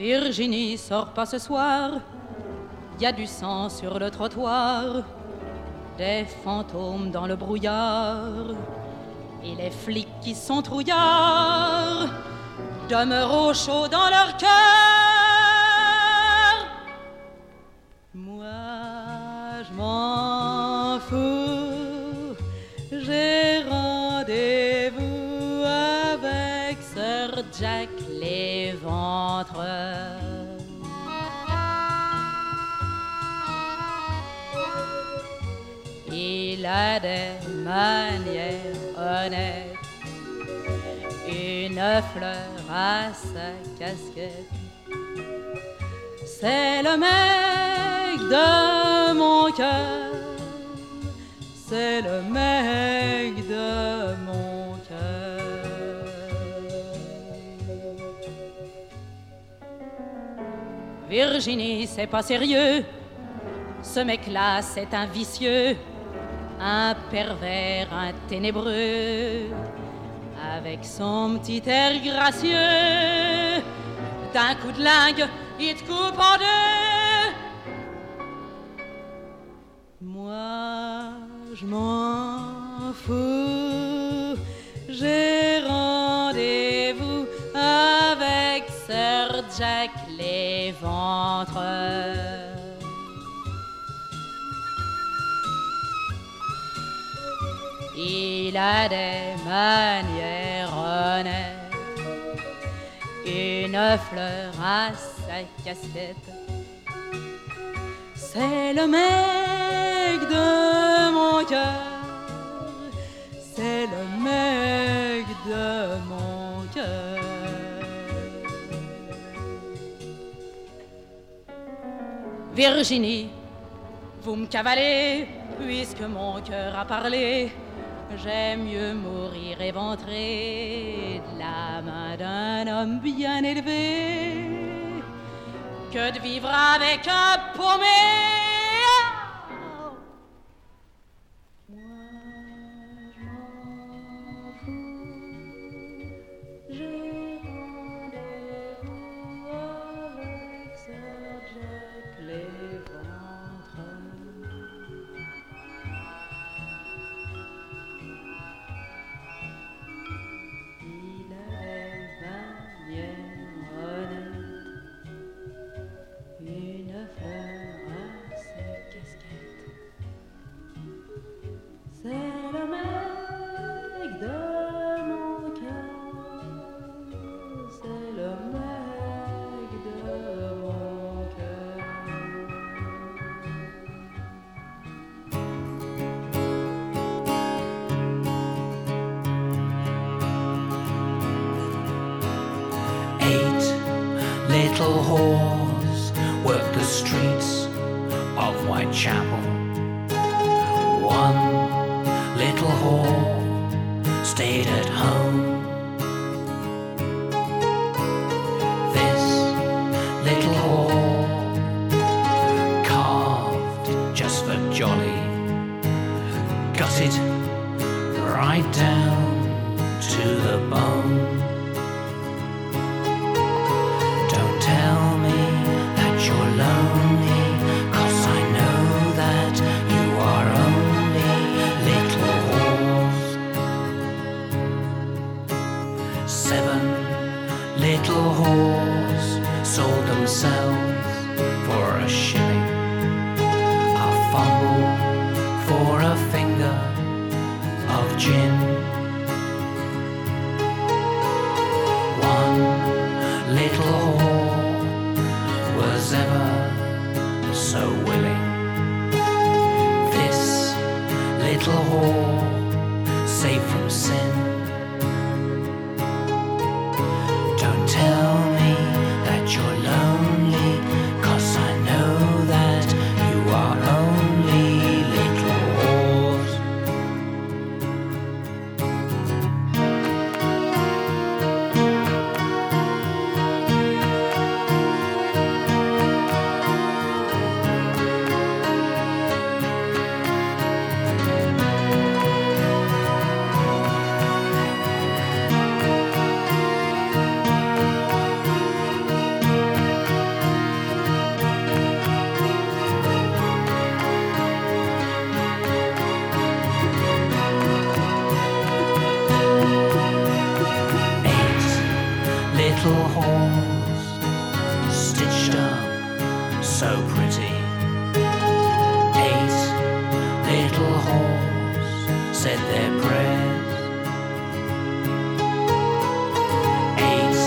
Virginie, sort pas ce soir. Y a du sang sur le trottoir, des fantômes dans le brouillard, et les flics qui sont trouillards demeurent au chaud dans leur cœur. Moi, je m'en fous, j'ai rendez-vous avec Sir Jack Il a des manières honnêtes, une fleur à sa casquette. C'est le mec de mon cœur, c'est le mec de mon Virginie, c'est pas sérieux, ce mec-là, c'est un vicieux un pervers, un ténébreux, avec son petit air gracieux. D'un coup de lingue, il te coupe en deux. Moi, je m'en fous, j'ai Sir Jack l'éventreur. Il a des manières honnêtes, une fleur à sa casquette. C'est le mec de mon cœur, c'est le mec de mon Virginie, vous me cavalez, puisque mon cœur a parlé. J'aime mieux mourir éventré de la main d'un homme bien élevé que de vivre avec un paumé. Stayed at home. little halls stitched up so pretty. Eight little halls said their prayers. Eight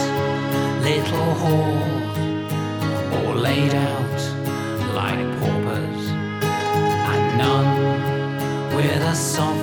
little halls all laid out like paupers, and none with a soft.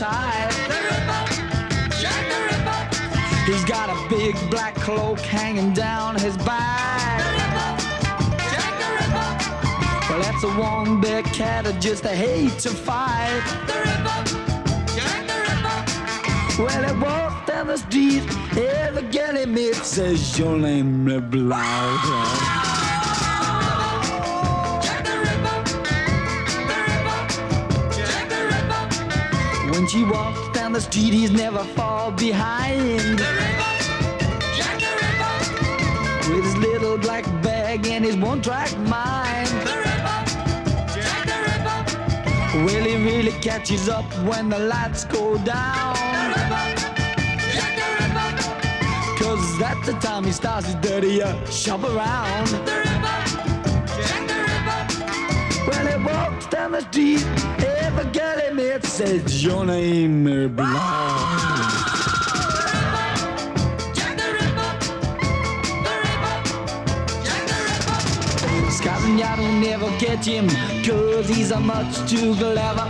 So tight. He's got a big black cloak hanging down his back. Well, that's a one big cat that just hate to fight. the ripper Well, he walks down the street, every girl he meets says your name is Blau. When she walks down the street, he's never far behind. With his little black bag and his one-track mind. Well, he really catches up when the lights go down. Cause that's the time he starts his dirty uh, shop around. When he walks down the street, every girl he meets says, Your name is Blanc. Scotland Yard will never catch him, cause he's a much too clever.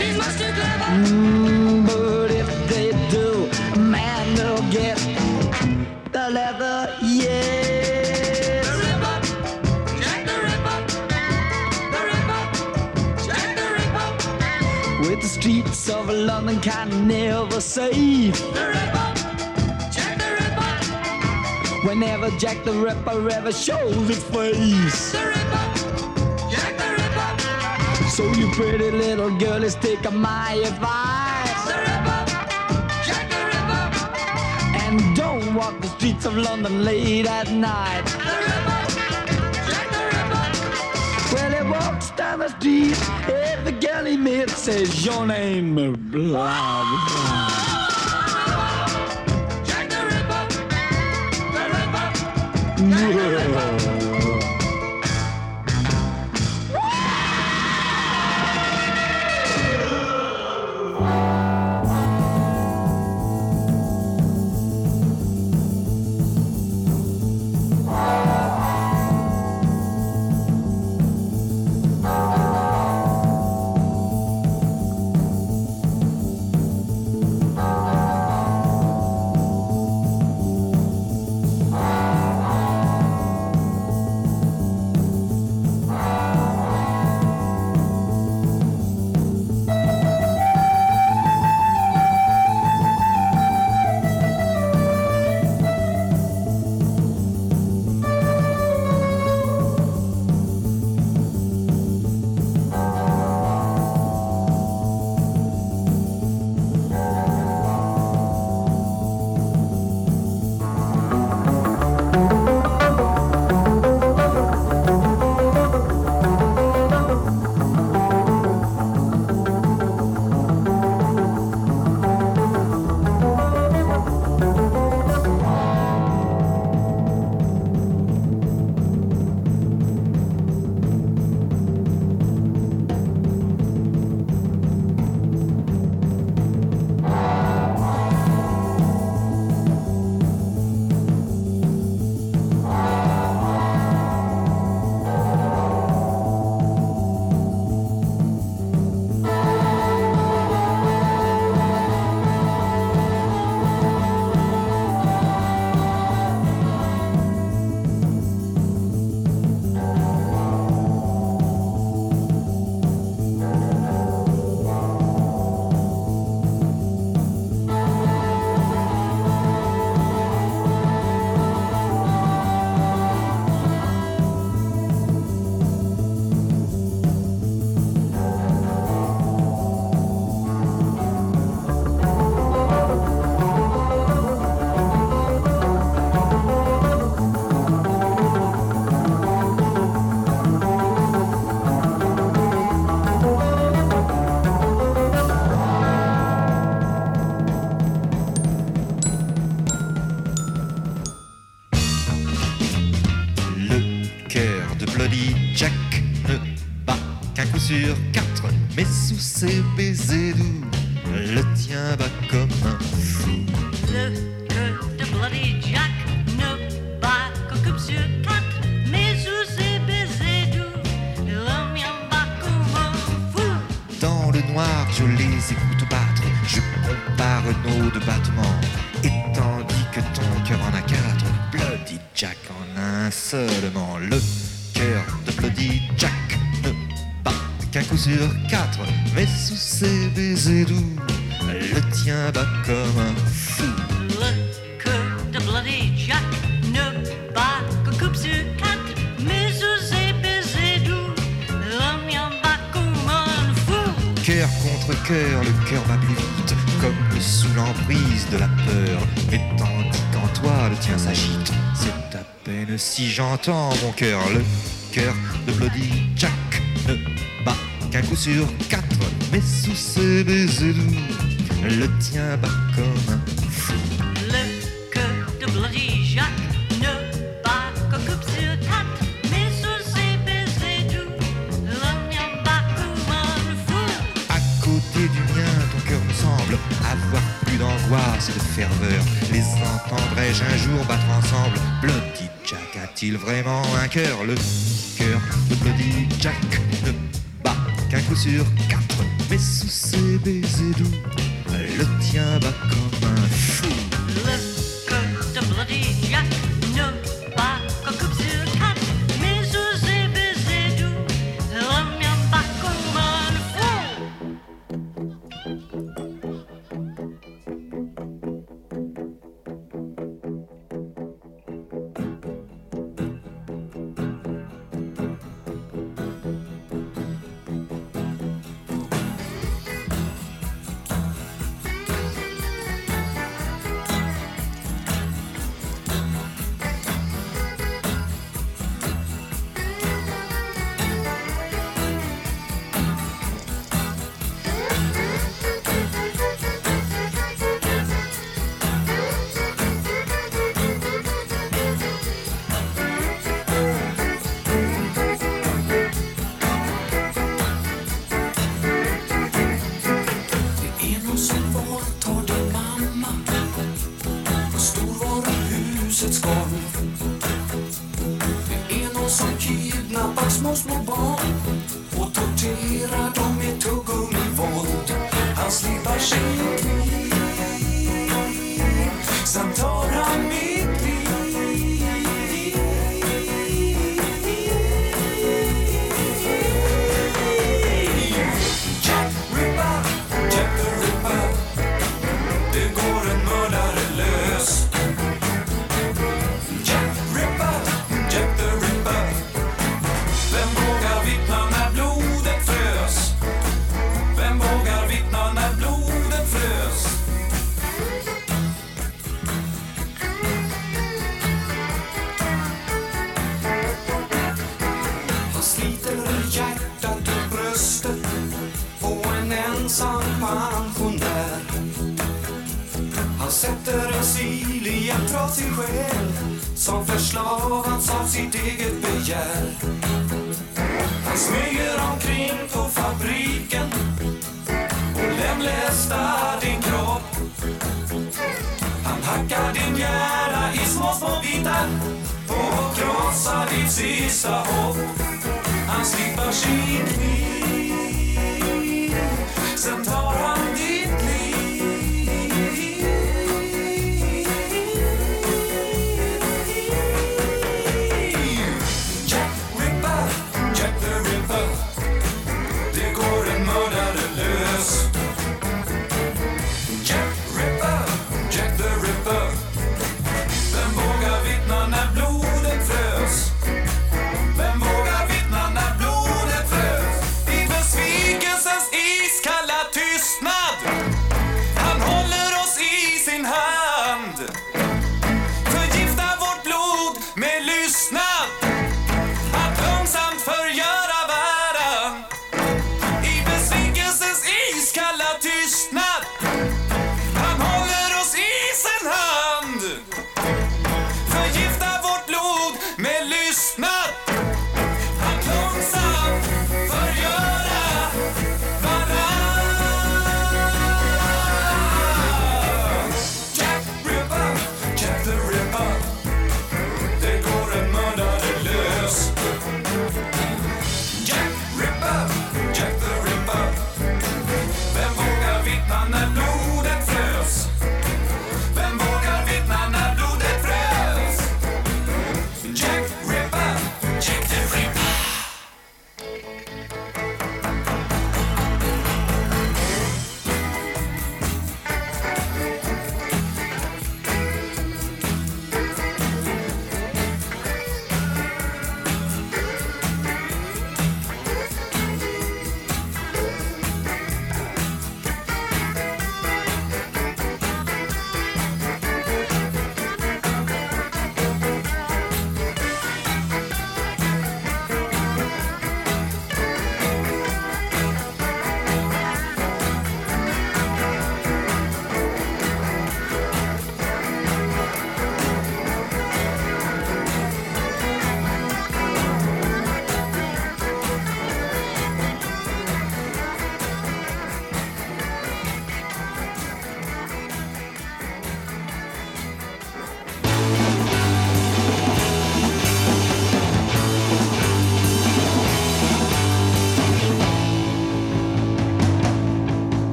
He's much too clever. Mm, but if they do, man, they'll get the leather, yes. Streets of London can never save. kind Jack the Ripper. Whenever Jack the Ripper ever shows his face. Jack the Ripper. So you pretty little girl, let's take my advice. Jack the Ripper. And don't walk the streets of London late at night. Jack the Ripper. Well, he walks down the street, every girl he meets says, Your name, blah, blah. Le seulement. Le cœur de Bloody Jack ne bat qu'un coup sur quatre, mais sous ses baisers doux, le tien bat comme si j'entends mon cœur. Le cœur de Bloody Jack ne bat qu'un coup sur quatre, mais sous ses baisers doux, le tien bat comme un fou. Le cœur de Bloody Jack ne bat qu'un coup sur quatre, mais sous ses baisers doux, le mien bat comme un fou. À côté du mien, ton cœur me semble avoir plus d'angoisse et de ferveur. Les entendrai-je un jour battre ensemble Bloody Jack a-t-il vraiment un cœur Le cœur de Bloody Jack ne bat qu'un coup sur quatre, mais sous ses baisers doux, le tien bat comme un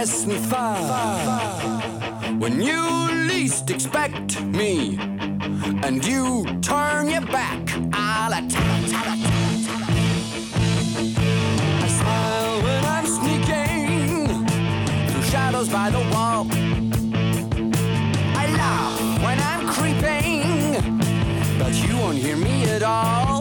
and fire. When you least expect me, and you turn your back, I'll attack. I smile when I'm sneaking through shadows by the wall. I laugh when I'm creeping, but you won't hear me at all.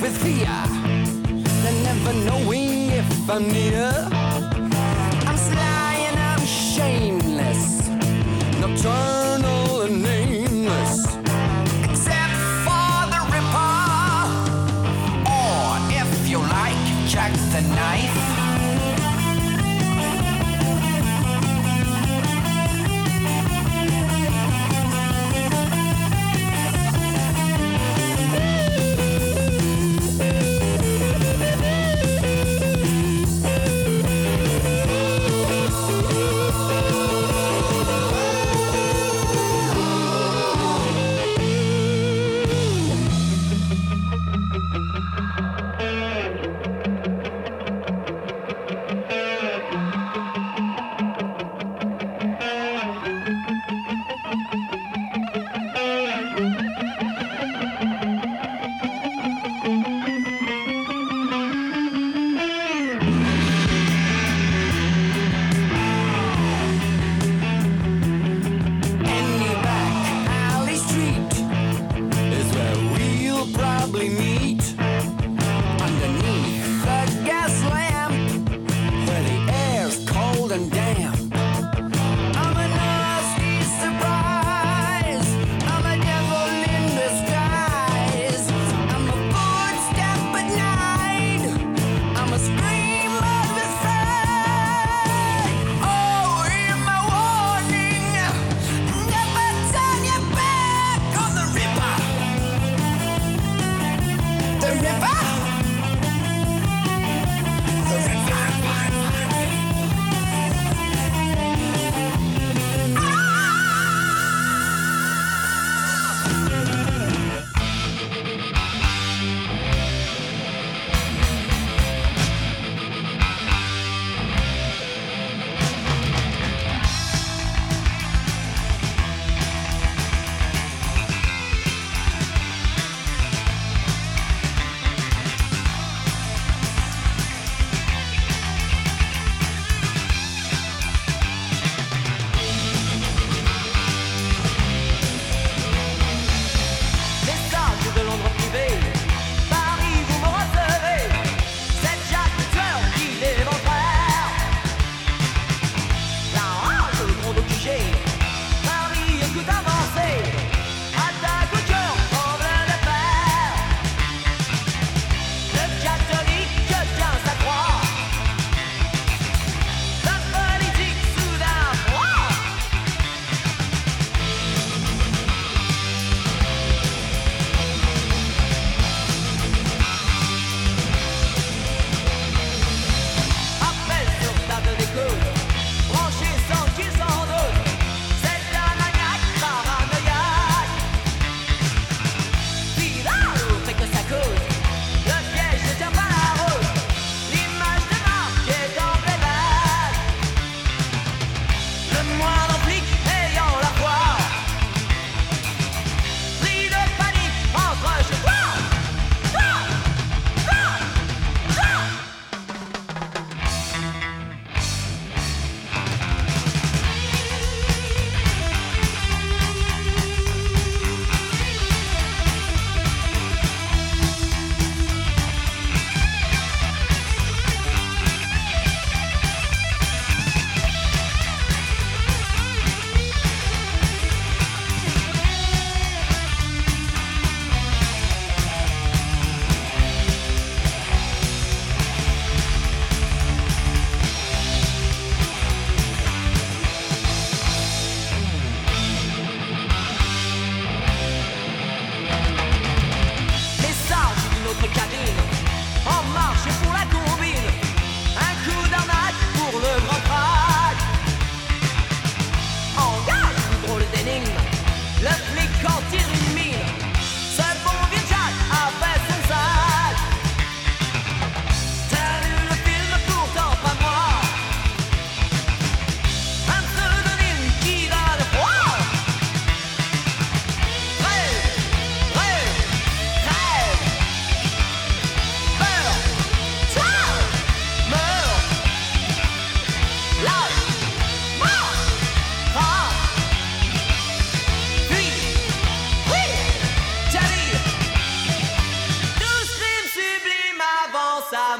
With fear, and never knowing if I'm near. I'm sly and I'm shameless, nocturnal and nameless. Except for the Ripper, or if you like, Jack the Knife.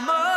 amor.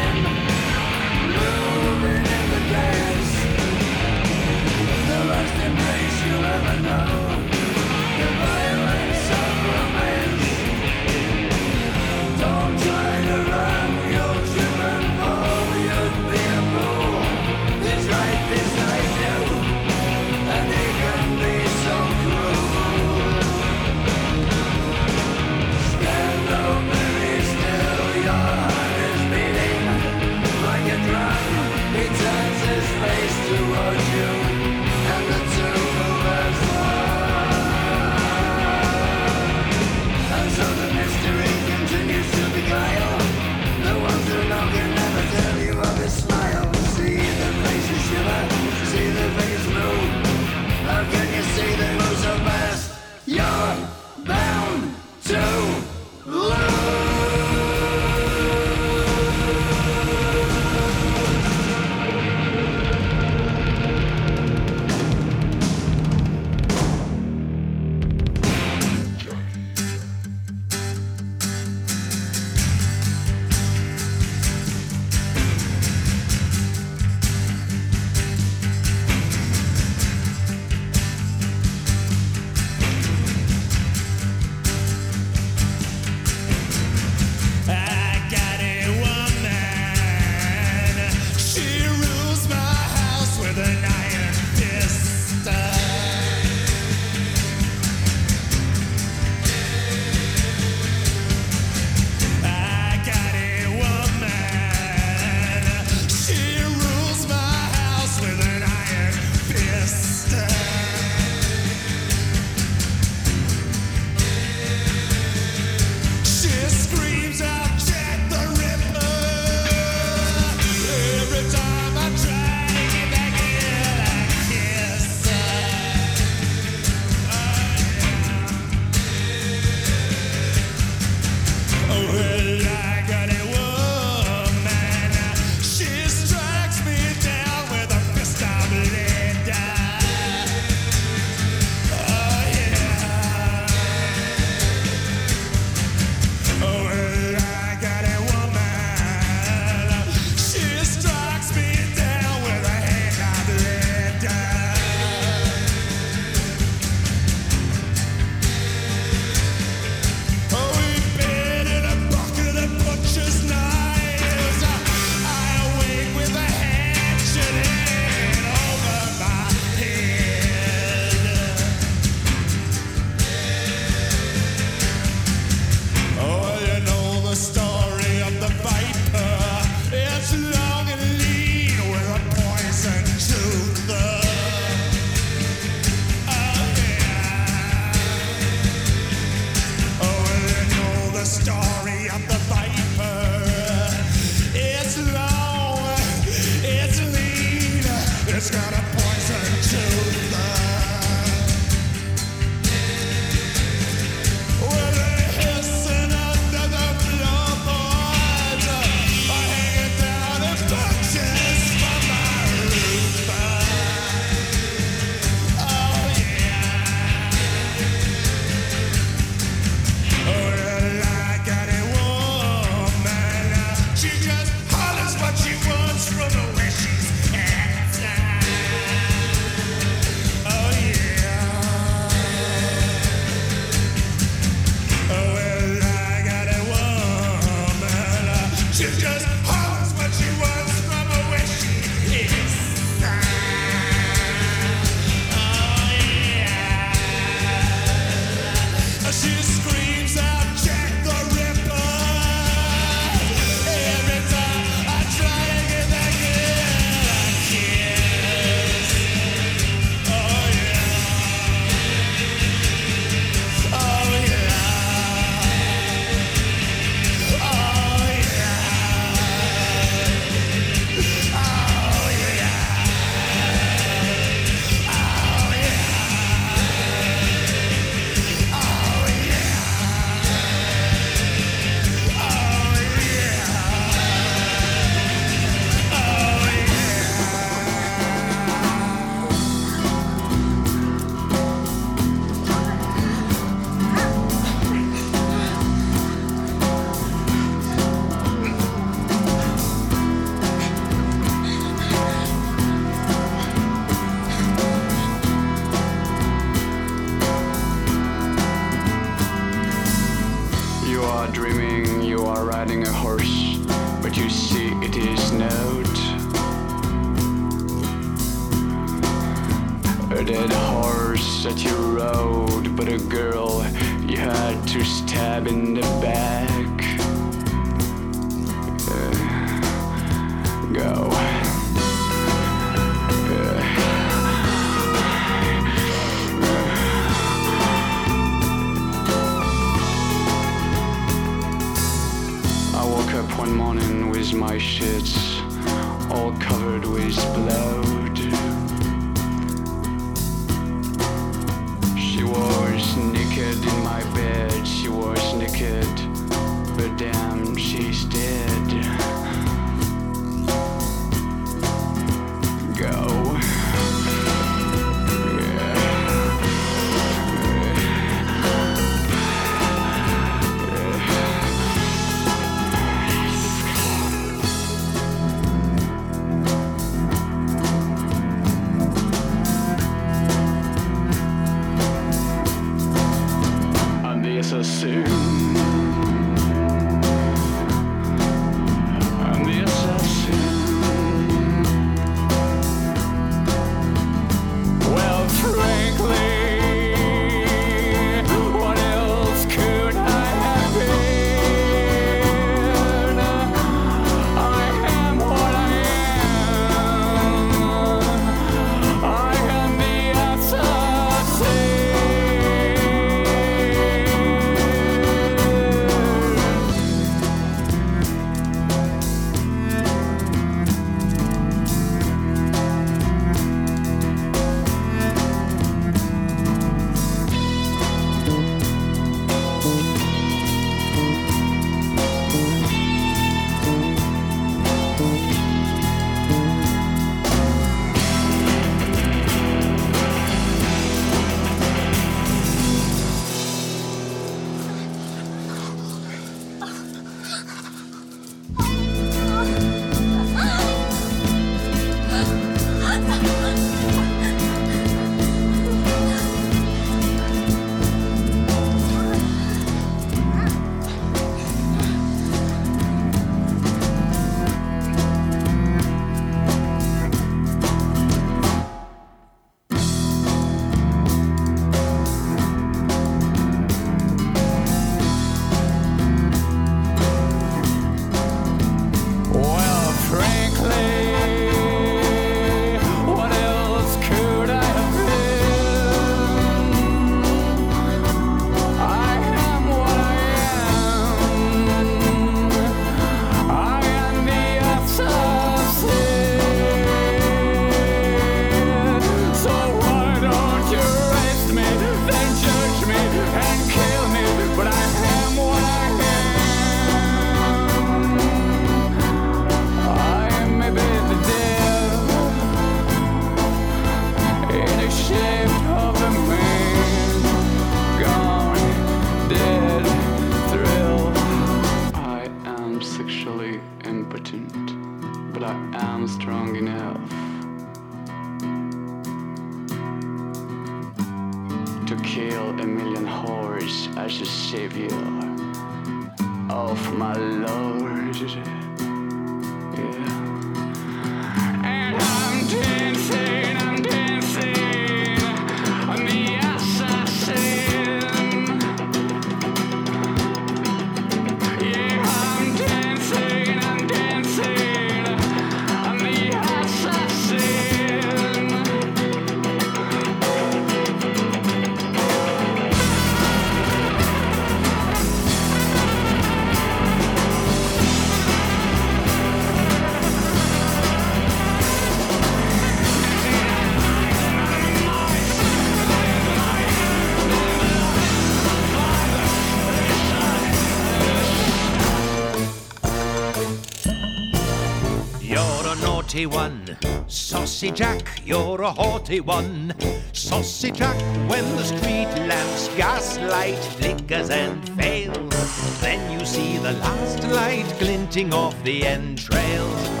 A naughty one, Saucy Jack, you're a haughty one. Saucy Jack, when the street lamps gaslight flickers and fails, then you see the last light glinting off the entrails.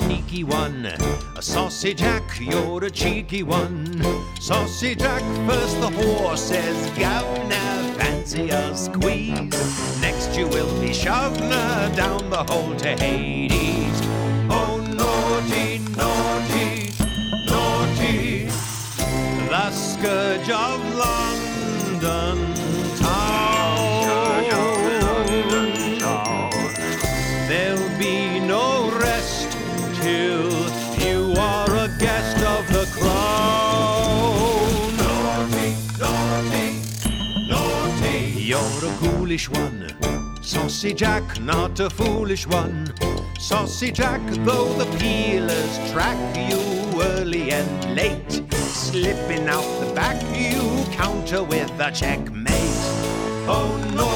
Sneaky one. A saucy Jack, you're a cheeky one. Saucy Jack, first the horse says, Governor, fancy a squeeze. Next you will be shoved uh, down the hole to Hades. Oh, naughty, naughty, naughty, the scourge of London Ghoulish one. Saucy Jack, not a foolish one. Saucy Jack, though the peelers track you early and late. Slipping out the back, you counter with a checkmate. Oh, no.